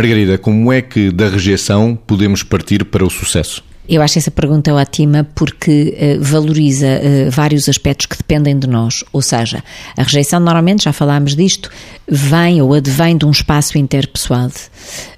Margarida, como é que da rejeição podemos partir para o sucesso? Eu acho essa pergunta ótima porque uh, valoriza uh, vários aspectos que dependem de nós. Ou seja, a rejeição, normalmente, já falámos disto, vem ou advém de um espaço interpessoal.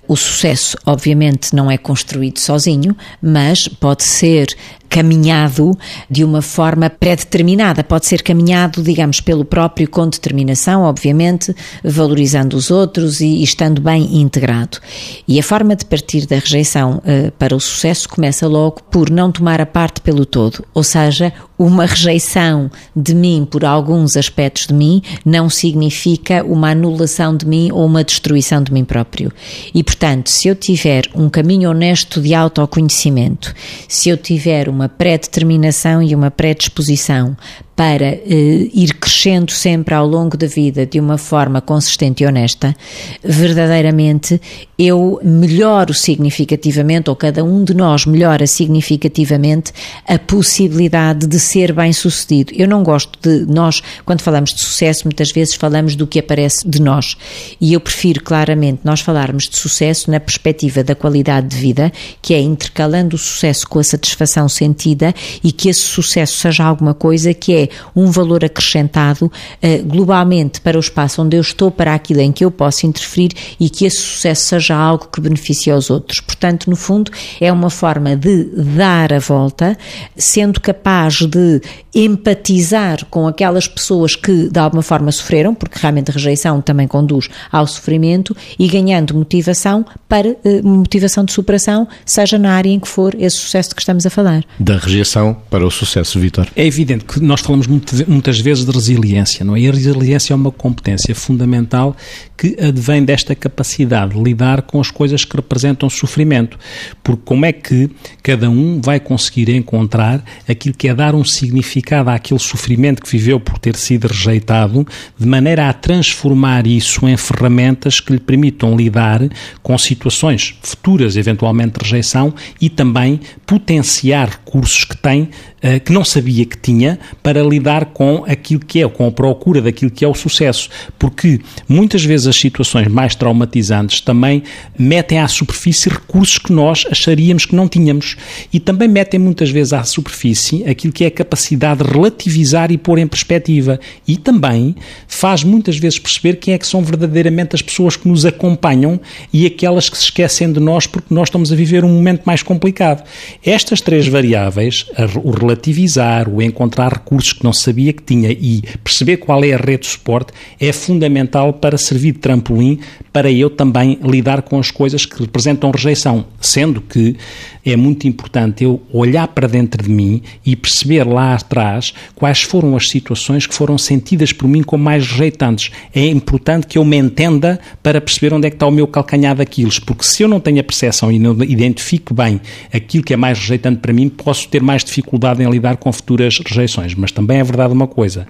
O sucesso, obviamente, não é construído sozinho, mas pode ser caminhado de uma forma pré-determinada, pode ser caminhado, digamos, pelo próprio com determinação, obviamente, valorizando os outros e, estando bem integrado. E a forma de partir da rejeição uh, para o sucesso começa logo por não tomar a parte pelo todo, ou seja, uma rejeição de mim por alguns aspectos de mim não significa uma anulação de mim ou uma destruição de mim próprio. E, portanto, se eu tiver um caminho honesto de autoconhecimento, se eu tiver uma pré-determinação e uma predisposição para eh, ir crescendo sempre ao longo da vida de uma forma consistente e honesta, verdadeiramente eu melhoro significativamente, ou cada um de nós melhora significativamente a possibilidade de ser bem sucedido. Eu não gosto de nós, quando falamos de sucesso, muitas vezes falamos do que aparece de nós. E eu prefiro claramente nós falarmos de sucesso na perspectiva da qualidade de vida, que é intercalando o sucesso com a satisfação sentida e que esse sucesso seja alguma coisa que é um valor acrescentado uh, globalmente para o espaço onde eu estou, para aquilo em que eu posso interferir e que esse sucesso seja algo que beneficie aos outros. Portanto, no fundo, é uma forma de dar a volta, sendo capaz de empatizar com aquelas pessoas que de alguma forma sofreram, porque realmente a rejeição também conduz ao sofrimento, e ganhando motivação para uh, motivação de superação, seja na área em que for esse sucesso de que estamos a falar. Da rejeição para o sucesso, Vitor. É evidente que nós falamos muitas vezes de resiliência, não é? E a resiliência é uma competência fundamental que advém desta capacidade de lidar com as coisas que representam sofrimento. Porque como é que cada um vai conseguir encontrar aquilo que é dar um significado àquele sofrimento que viveu por ter sido rejeitado, de maneira a transformar isso em ferramentas que lhe permitam lidar com situações futuras, eventualmente de rejeição, e também potenciar recursos que tem, eh, que não sabia que tinha, para lidar com aquilo que é, com a procura daquilo que é o sucesso. Porque muitas vezes as situações mais traumatizantes também metem à superfície recursos que nós acharíamos que não tínhamos. E também metem muitas vezes à superfície aquilo que é a capacidade de relativizar e pôr em perspectiva. E também faz muitas vezes perceber quem é que são verdadeiramente as pessoas que nos acompanham e aquelas que se esquecem de nós porque nós estamos a viver um momento mais complicado. Estas três variáveis, o relativizar, o encontrar recursos que não sabia que tinha e perceber qual é a rede de suporte, é fundamental para servir de trampolim para eu também lidar com as coisas que representam rejeição, sendo que é muito importante eu olhar para dentro de mim e perceber lá atrás quais foram as situações que foram sentidas por mim como mais rejeitantes. É importante que eu me entenda para perceber onde é que está o meu calcanhar daquilo, porque se eu não tenho a percepção e não identifico bem aquilo que é mais rejeitante para mim, posso ter mais dificuldade em lidar com futuras rejeições. Mas também é verdade uma coisa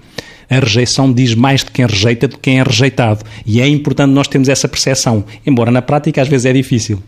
a rejeição diz mais de quem rejeita do que quem é rejeitado. E é importante nós termos essa percepção, embora na prática às vezes é difícil.